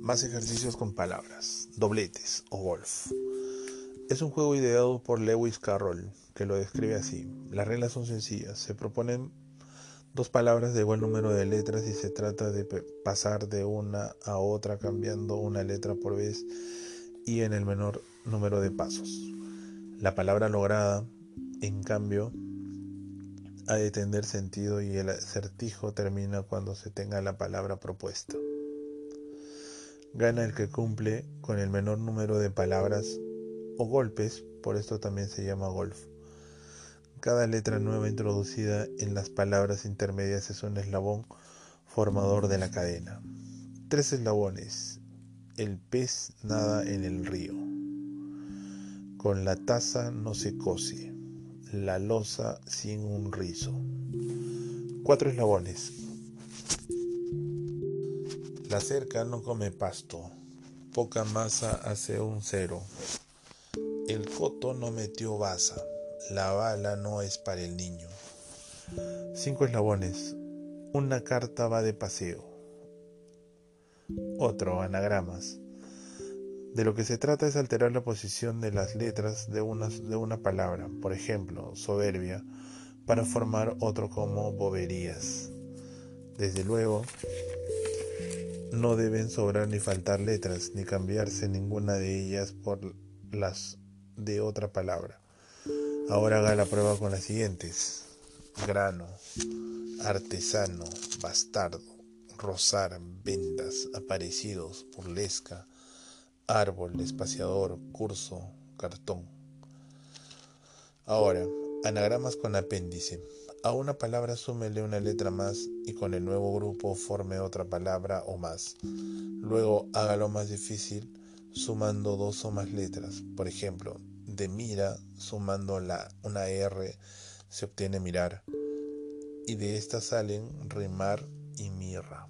Más ejercicios con palabras, dobletes o golf. Es un juego ideado por Lewis Carroll, que lo describe así. Las reglas son sencillas. Se proponen dos palabras de buen número de letras y se trata de pasar de una a otra cambiando una letra por vez y en el menor número de pasos. La palabra lograda, en cambio, ha de tener sentido y el acertijo termina cuando se tenga la palabra propuesta. Gana el que cumple con el menor número de palabras o golpes, por esto también se llama golf. Cada letra nueva introducida en las palabras intermedias es un eslabón formador de la cadena. Tres eslabones. El pez nada en el río. Con la taza no se cose. La losa sin un rizo. Cuatro eslabones. La cerca no come pasto, poca masa hace un cero. El coto no metió baza, la bala no es para el niño. Cinco eslabones. Una carta va de paseo. Otro, anagramas. De lo que se trata es alterar la posición de las letras de una, de una palabra, por ejemplo, soberbia, para formar otro como boberías. Desde luego, no deben sobrar ni faltar letras, ni cambiarse ninguna de ellas por las de otra palabra. Ahora haga la prueba con las siguientes. Grano, artesano, bastardo, rosar, vendas, aparecidos, burlesca, árbol, espaciador, curso, cartón. Ahora, anagramas con apéndice. A una palabra súmele una letra más y con el nuevo grupo forme otra palabra o más. Luego hágalo más difícil sumando dos o más letras. Por ejemplo, de mira sumando la, una R se obtiene mirar. Y de esta salen rimar y mirra.